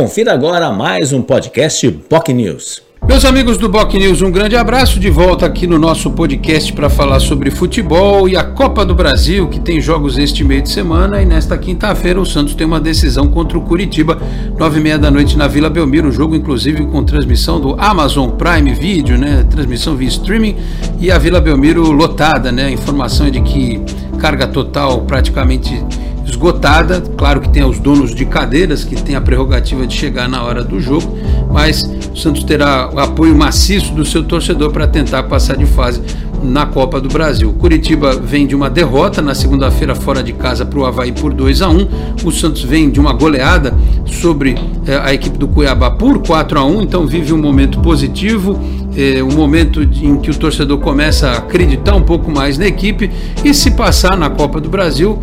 Confira agora mais um podcast POC News. Meus amigos do Boc News, um grande abraço de volta aqui no nosso podcast para falar sobre futebol e a Copa do Brasil, que tem jogos este meio de semana. E nesta quinta-feira o Santos tem uma decisão contra o Curitiba, nove e meia da noite na Vila Belmiro. O jogo, inclusive, com transmissão do Amazon Prime Video, né? Transmissão via streaming e a Vila Belmiro lotada, né? A informação é de que carga total praticamente esgotada. Claro que tem os donos de cadeiras que têm a prerrogativa de chegar na hora do jogo, mas o Santos terá o apoio maciço do seu torcedor para tentar passar de fase na Copa do Brasil. Curitiba vem de uma derrota na segunda-feira fora de casa para o Havaí por 2 a 1 O Santos vem de uma goleada sobre eh, a equipe do Cuiabá por 4 a 1 então vive um momento positivo, eh, um momento em que o torcedor começa a acreditar um pouco mais na equipe e se passar na Copa do Brasil,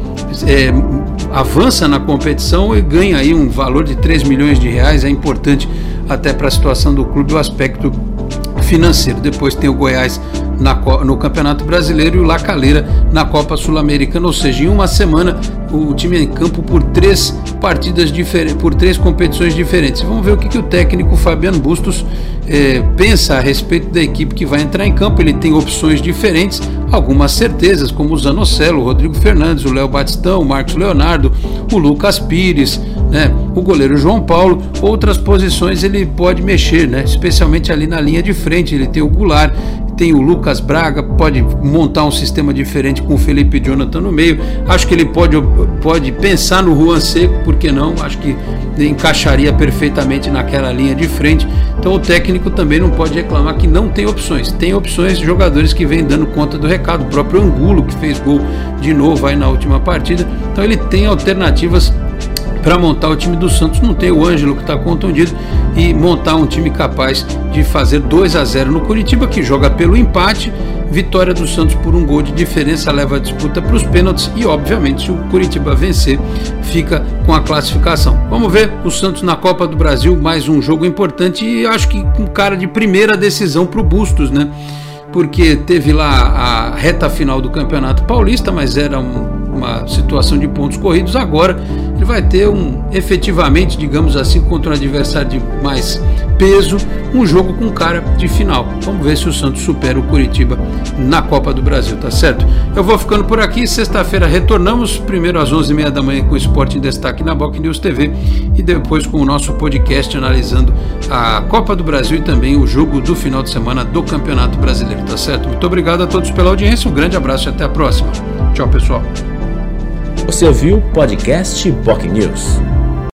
eh, avança na competição e ganha aí um valor de 3 milhões de reais, é importante até para a situação do clube o aspecto financeiro. Depois tem o Goiás na, no Campeonato Brasileiro e o Lacaleira na Copa Sul-Americana, ou seja, em uma semana o time é em campo por três partidas diferentes, por três competições diferentes. Vamos ver o que, que o técnico Fabiano Bustos eh, pensa a respeito da equipe que vai entrar em campo. Ele tem opções diferentes, algumas certezas, como o Zanocelo, o Rodrigo Fernandes, o Léo Batistão, o Marcos Leonardo, o Lucas Pires, né, o goleiro João Paulo. Outras posições ele pode mexer, né, especialmente ali na linha de frente. Ele tem o Goulart, tem o Lucas Braga, pode montar um sistema diferente com o Felipe Jonathan no meio. Acho que ele pode, pode pensar no Juan Seco, por que não? Acho que encaixaria perfeitamente naquela linha de frente. Então o técnico também não pode reclamar que não tem opções. Tem opções de jogadores que vêm dando conta do recado. O próprio Angulo, que fez gol de novo aí na última partida. Então ele tem alternativas para montar o time do Santos. Não tem o Ângelo que está contundido e montar um time capaz de fazer 2 a 0 no Curitiba, que joga pelo empate. Vitória do Santos por um gol de diferença leva a disputa para os pênaltis e, obviamente, se o Curitiba vencer, fica com a classificação. Vamos ver o Santos na Copa do Brasil, mais um jogo importante e acho que um cara de primeira decisão para o Bustos, né? Porque teve lá a reta final do Campeonato Paulista, mas era um, uma situação de pontos corridos. Agora ele vai ter um, efetivamente, digamos assim, contra um adversário de mais peso, um jogo com cara de final. Vamos ver se o Santos supera o Curitiba na Copa do Brasil, tá certo? Eu vou ficando por aqui. Sexta-feira retornamos, primeiro às 11h30 da manhã com o Esporte em Destaque na Boc News TV e depois com o nosso podcast analisando a Copa do Brasil e também o jogo do final de semana do Campeonato Brasileiro, tá certo? Muito obrigado a todos pela audiência, um grande abraço e até a próxima. Tchau, pessoal. Você ouviu o podcast POC News.